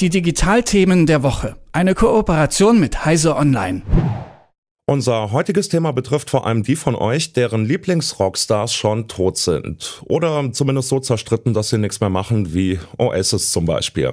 Die Digitalthemen der Woche. Eine Kooperation mit Heise Online. Unser heutiges Thema betrifft vor allem die von euch, deren Lieblingsrockstars schon tot sind. Oder zumindest so zerstritten, dass sie nichts mehr machen, wie Oasis zum Beispiel.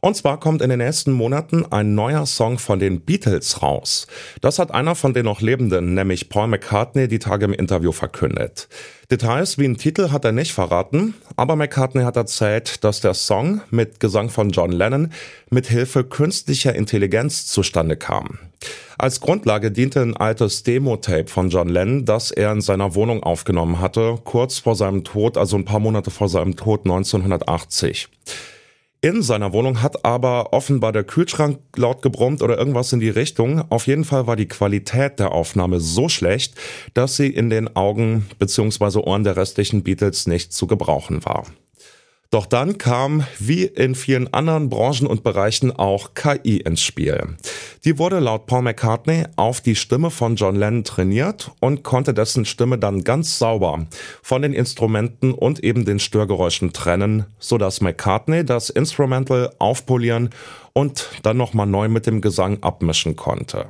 Und zwar kommt in den nächsten Monaten ein neuer Song von den Beatles raus. Das hat einer von den noch Lebenden, nämlich Paul McCartney, die Tage im Interview verkündet. Details wie ein Titel hat er nicht verraten, aber McCartney hat erzählt, dass der Song mit Gesang von John Lennon mit Hilfe künstlicher Intelligenz zustande kam. Als Grundlage diente ein altes Demo-Tape von John Lennon, das er in seiner Wohnung aufgenommen hatte, kurz vor seinem Tod, also ein paar Monate vor seinem Tod 1980. In seiner Wohnung hat aber offenbar der Kühlschrank laut gebrummt oder irgendwas in die Richtung. Auf jeden Fall war die Qualität der Aufnahme so schlecht, dass sie in den Augen bzw. Ohren der restlichen Beatles nicht zu gebrauchen war. Doch dann kam, wie in vielen anderen Branchen und Bereichen, auch KI ins Spiel. Die wurde laut Paul McCartney auf die Stimme von John Lennon trainiert und konnte dessen Stimme dann ganz sauber von den Instrumenten und eben den Störgeräuschen trennen, sodass McCartney das Instrumental aufpolieren und dann nochmal neu mit dem Gesang abmischen konnte.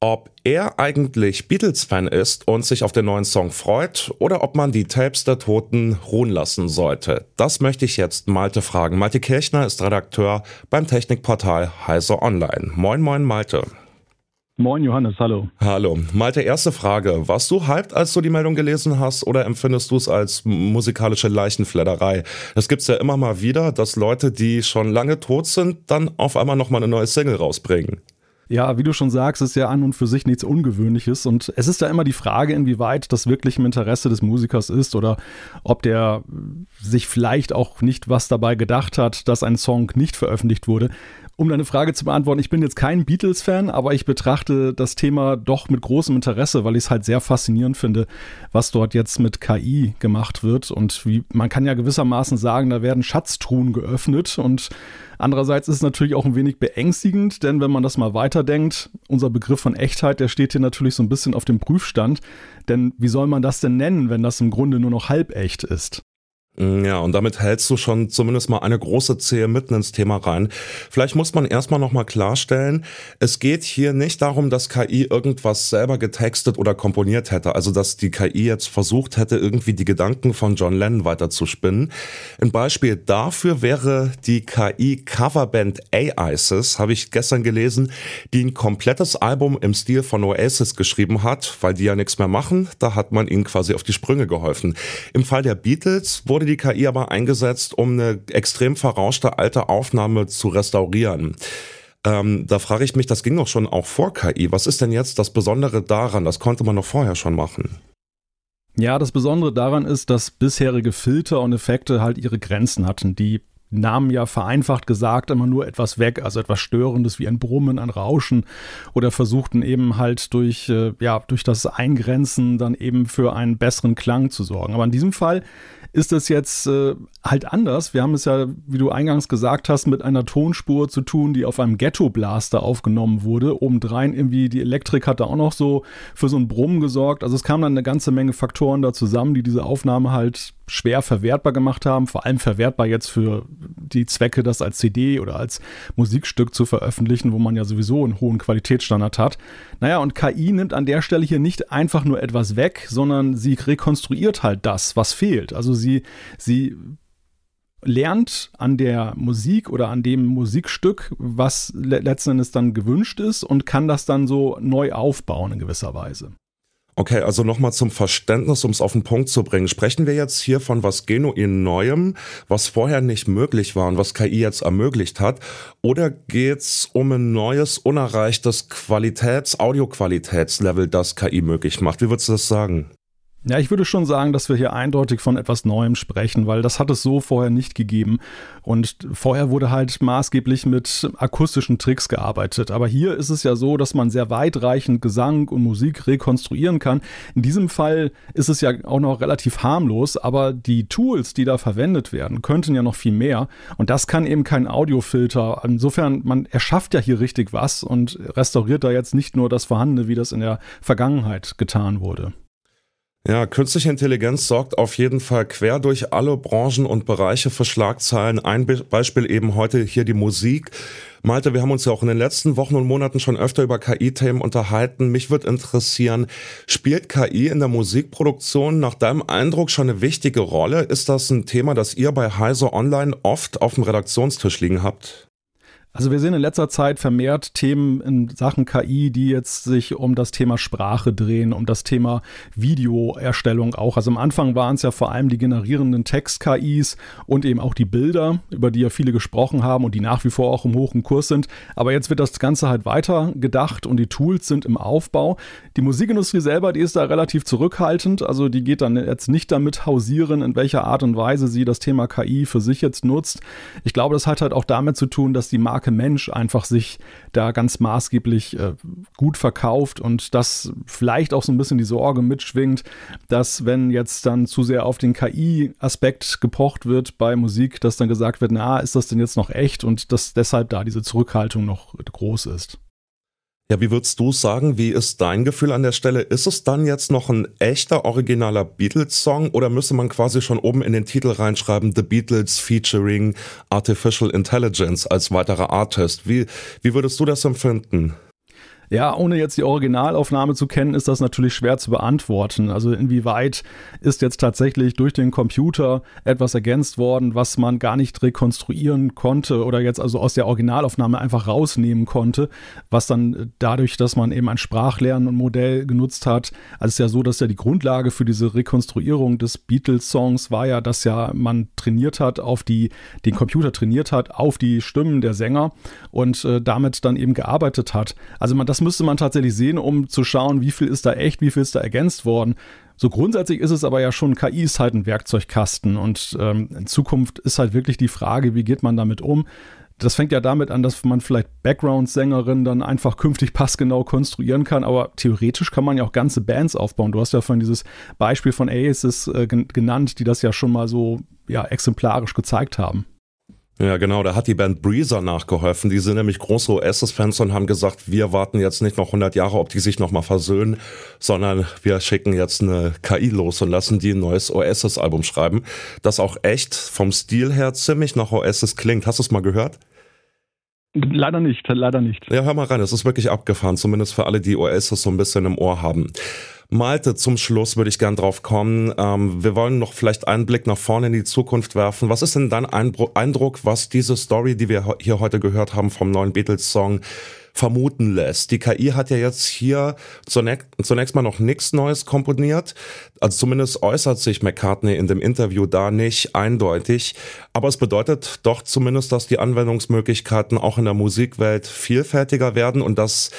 Ob er eigentlich Beatles-Fan ist und sich auf den neuen Song freut oder ob man die Tapes der Toten ruhen lassen sollte, das möchte ich jetzt Malte fragen. Malte Kirchner ist Redakteur beim Technikportal Heise Online. Moin, moin, Malte. Moin Johannes, hallo. Hallo. Malte, erste Frage. Warst du hyped, als du die Meldung gelesen hast oder empfindest du es als musikalische Leichenfledderei? Es gibt's ja immer mal wieder, dass Leute, die schon lange tot sind, dann auf einmal nochmal eine neue Single rausbringen. Ja, wie du schon sagst, ist ja an und für sich nichts Ungewöhnliches. Und es ist ja immer die Frage, inwieweit das wirklich im Interesse des Musikers ist oder ob der sich vielleicht auch nicht was dabei gedacht hat, dass ein Song nicht veröffentlicht wurde. Um deine Frage zu beantworten, ich bin jetzt kein Beatles-Fan, aber ich betrachte das Thema doch mit großem Interesse, weil ich es halt sehr faszinierend finde, was dort jetzt mit KI gemacht wird. Und wie, man kann ja gewissermaßen sagen, da werden Schatztruhen geöffnet. Und andererseits ist es natürlich auch ein wenig beängstigend, denn wenn man das mal weiterdenkt, unser Begriff von Echtheit, der steht hier natürlich so ein bisschen auf dem Prüfstand. Denn wie soll man das denn nennen, wenn das im Grunde nur noch halbecht ist? Mm, ja, und damit hältst du schon zumindest mal eine große Zehe mitten ins Thema rein. Vielleicht muss man erstmal nochmal klarstellen, es geht hier nicht darum, dass KI irgendwas selber getextet oder komponiert hätte, also dass die KI jetzt versucht hätte, irgendwie die Gedanken von John Lennon weiterzuspinnen. Ein Beispiel dafür wäre die KI-Coverband AISIS, habe ich gestern gelesen, die ein komplettes Album im Stil von Oasis geschrieben hat, weil die ja nichts mehr machen, da hat man ihnen quasi auf die Sprünge geholfen. Im Fall der Beatles wurde die KI aber eingesetzt, um eine extrem verrauschte alte Aufnahme zu restaurieren. Ähm, da frage ich mich, das ging doch schon auch vor KI. Was ist denn jetzt das Besondere daran? Das konnte man doch vorher schon machen. Ja, das Besondere daran ist, dass bisherige Filter und Effekte halt ihre Grenzen hatten. Die nahmen ja vereinfacht gesagt immer nur etwas weg, also etwas Störendes wie ein Brummen, ein Rauschen oder versuchten eben halt durch, äh, ja, durch das Eingrenzen dann eben für einen besseren Klang zu sorgen. Aber in diesem Fall ist es jetzt äh, halt anders. Wir haben es ja, wie du eingangs gesagt hast, mit einer Tonspur zu tun, die auf einem Ghetto-Blaster aufgenommen wurde. Obendrein irgendwie die Elektrik hat da auch noch so für so ein Brummen gesorgt. Also es kamen dann eine ganze Menge Faktoren da zusammen, die diese Aufnahme halt schwer verwertbar gemacht haben. Vor allem verwertbar jetzt für die Zwecke, das als CD oder als Musikstück zu veröffentlichen, wo man ja sowieso einen hohen Qualitätsstandard hat. Naja, und KI nimmt an der Stelle hier nicht einfach nur etwas weg, sondern sie rekonstruiert halt das, was fehlt. Also sie, sie lernt an der Musik oder an dem Musikstück, was le letzten Endes dann gewünscht ist und kann das dann so neu aufbauen in gewisser Weise. Okay, also nochmal zum Verständnis, um es auf den Punkt zu bringen. Sprechen wir jetzt hier von was genuin Neuem, was vorher nicht möglich war und was KI jetzt ermöglicht hat? Oder geht's um ein neues, unerreichtes Qualitäts-, Audioqualitätslevel, das KI möglich macht? Wie würdest du das sagen? Ja, ich würde schon sagen, dass wir hier eindeutig von etwas Neuem sprechen, weil das hat es so vorher nicht gegeben. Und vorher wurde halt maßgeblich mit akustischen Tricks gearbeitet. Aber hier ist es ja so, dass man sehr weitreichend Gesang und Musik rekonstruieren kann. In diesem Fall ist es ja auch noch relativ harmlos, aber die Tools, die da verwendet werden, könnten ja noch viel mehr. Und das kann eben kein Audiofilter. Insofern, man erschafft ja hier richtig was und restauriert da jetzt nicht nur das Vorhandene, wie das in der Vergangenheit getan wurde. Ja, künstliche Intelligenz sorgt auf jeden Fall quer durch alle Branchen und Bereiche für Schlagzeilen. Ein Be Beispiel eben heute hier die Musik. Malte, wir haben uns ja auch in den letzten Wochen und Monaten schon öfter über KI-Themen unterhalten. Mich würde interessieren, spielt KI in der Musikproduktion nach deinem Eindruck schon eine wichtige Rolle? Ist das ein Thema, das ihr bei Heise Online oft auf dem Redaktionstisch liegen habt? Also wir sehen in letzter Zeit vermehrt Themen in Sachen KI, die jetzt sich um das Thema Sprache drehen, um das Thema Videoerstellung auch. Also am Anfang waren es ja vor allem die generierenden Text-KIs und eben auch die Bilder, über die ja viele gesprochen haben und die nach wie vor auch im hohen Kurs sind. Aber jetzt wird das Ganze halt weiter gedacht und die Tools sind im Aufbau. Die Musikindustrie selber, die ist da relativ zurückhaltend. Also die geht dann jetzt nicht damit hausieren, in welcher Art und Weise sie das Thema KI für sich jetzt nutzt. Ich glaube, das hat halt auch damit zu tun, dass die Marke starke Mensch einfach sich da ganz maßgeblich äh, gut verkauft und das vielleicht auch so ein bisschen die Sorge mitschwingt, dass wenn jetzt dann zu sehr auf den KI-Aspekt gepocht wird bei Musik, dass dann gesagt wird, na, ist das denn jetzt noch echt und dass deshalb da diese Zurückhaltung noch groß ist. Ja, wie würdest du sagen, wie ist dein Gefühl an der Stelle? Ist es dann jetzt noch ein echter, originaler Beatles-Song oder müsste man quasi schon oben in den Titel reinschreiben, The Beatles featuring Artificial Intelligence als weiterer Artist? Wie, wie würdest du das empfinden? Ja, ohne jetzt die Originalaufnahme zu kennen, ist das natürlich schwer zu beantworten. Also inwieweit ist jetzt tatsächlich durch den Computer etwas ergänzt worden, was man gar nicht rekonstruieren konnte oder jetzt also aus der Originalaufnahme einfach rausnehmen konnte, was dann dadurch, dass man eben ein Sprachlernen und Modell genutzt hat, also es ist ja so, dass ja die Grundlage für diese Rekonstruierung des Beatles-Songs war ja, dass ja man trainiert hat auf die, den Computer trainiert hat auf die Stimmen der Sänger und äh, damit dann eben gearbeitet hat. Also man das das müsste man tatsächlich sehen, um zu schauen, wie viel ist da echt, wie viel ist da ergänzt worden. So grundsätzlich ist es aber ja schon, KI ist halt ein Werkzeugkasten und ähm, in Zukunft ist halt wirklich die Frage, wie geht man damit um. Das fängt ja damit an, dass man vielleicht Background-Sängerinnen dann einfach künftig passgenau konstruieren kann, aber theoretisch kann man ja auch ganze Bands aufbauen. Du hast ja von dieses Beispiel von Aces äh, genannt, die das ja schon mal so ja, exemplarisch gezeigt haben. Ja, genau, da hat die Band Breezer nachgeholfen. Die sind nämlich große Oasis-Fans und haben gesagt, wir warten jetzt nicht noch 100 Jahre, ob die sich nochmal versöhnen, sondern wir schicken jetzt eine KI los und lassen die ein neues Oasis-Album schreiben, das auch echt vom Stil her ziemlich nach Oasis klingt. Hast du es mal gehört? Leider nicht, leider nicht. Ja, hör mal rein, es ist wirklich abgefahren, zumindest für alle, die Oasis so ein bisschen im Ohr haben. Malte, zum Schluss würde ich gern drauf kommen. Ähm, wir wollen noch vielleicht einen Blick nach vorne in die Zukunft werfen. Was ist denn dein Eindruck, was diese Story, die wir hier heute gehört haben vom neuen Beatles-Song, vermuten lässt. Die KI hat ja jetzt hier zunächst, zunächst mal noch nichts Neues komponiert. Also zumindest äußert sich McCartney in dem Interview da nicht eindeutig. Aber es bedeutet doch zumindest, dass die Anwendungsmöglichkeiten auch in der Musikwelt vielfältiger werden und dass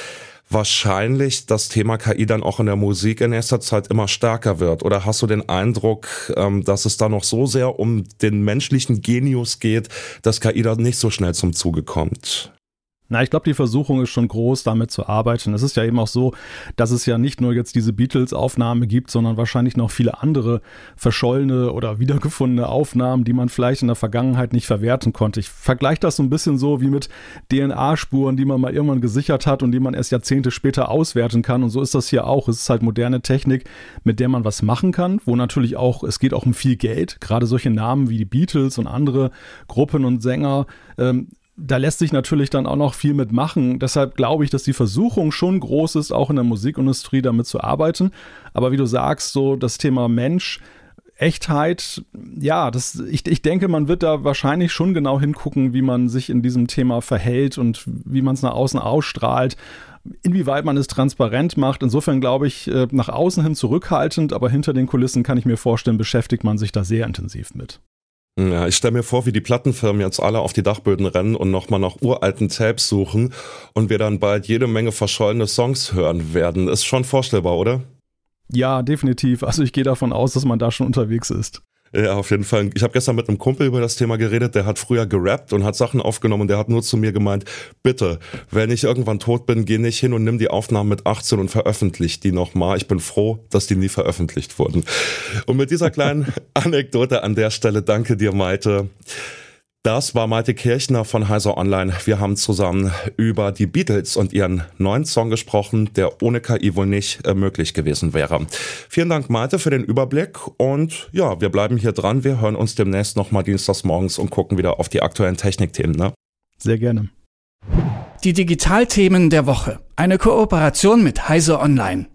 wahrscheinlich das Thema KI dann auch in der Musik in nächster Zeit immer stärker wird? Oder hast du den Eindruck, ähm, dass es da noch so sehr um den menschlichen Genius geht, dass KI da nicht so schnell zum Zuge kommt? Na, ich glaube, die Versuchung ist schon groß, damit zu arbeiten. Es ist ja eben auch so, dass es ja nicht nur jetzt diese Beatles-Aufnahme gibt, sondern wahrscheinlich noch viele andere verschollene oder wiedergefundene Aufnahmen, die man vielleicht in der Vergangenheit nicht verwerten konnte. Ich vergleiche das so ein bisschen so wie mit DNA-Spuren, die man mal irgendwann gesichert hat und die man erst Jahrzehnte später auswerten kann. Und so ist das hier auch. Es ist halt moderne Technik, mit der man was machen kann, wo natürlich auch, es geht auch um viel Geld. Gerade solche Namen wie die Beatles und andere Gruppen und Sänger ähm, da lässt sich natürlich dann auch noch viel mitmachen. Deshalb glaube ich, dass die Versuchung schon groß ist, auch in der Musikindustrie damit zu arbeiten. Aber wie du sagst, so das Thema Mensch, Echtheit, ja, das, ich, ich denke, man wird da wahrscheinlich schon genau hingucken, wie man sich in diesem Thema verhält und wie man es nach außen ausstrahlt, inwieweit man es transparent macht. Insofern glaube ich, äh, nach außen hin zurückhaltend, aber hinter den Kulissen kann ich mir vorstellen, beschäftigt man sich da sehr intensiv mit. Ja, ich stelle mir vor, wie die Plattenfirmen jetzt alle auf die Dachböden rennen und nochmal nach uralten Tapes suchen und wir dann bald jede Menge verschollene Songs hören werden. Ist schon vorstellbar, oder? Ja, definitiv. Also ich gehe davon aus, dass man da schon unterwegs ist. Ja, auf jeden Fall. Ich habe gestern mit einem Kumpel über das Thema geredet, der hat früher gerappt und hat Sachen aufgenommen und der hat nur zu mir gemeint, bitte, wenn ich irgendwann tot bin, geh nicht hin und nimm die Aufnahmen mit 18 und veröffentlich die nochmal. Ich bin froh, dass die nie veröffentlicht wurden. Und mit dieser kleinen Anekdote an der Stelle danke dir, Maite. Das war Malte Kirchner von Heiser Online. Wir haben zusammen über die Beatles und ihren neuen Song gesprochen, der ohne KI wohl nicht äh, möglich gewesen wäre. Vielen Dank, Malte, für den Überblick. Und ja, wir bleiben hier dran. Wir hören uns demnächst nochmal dienstags morgens und gucken wieder auf die aktuellen Technikthemen. Ne? Sehr gerne. Die Digitalthemen der Woche. Eine Kooperation mit Heise Online.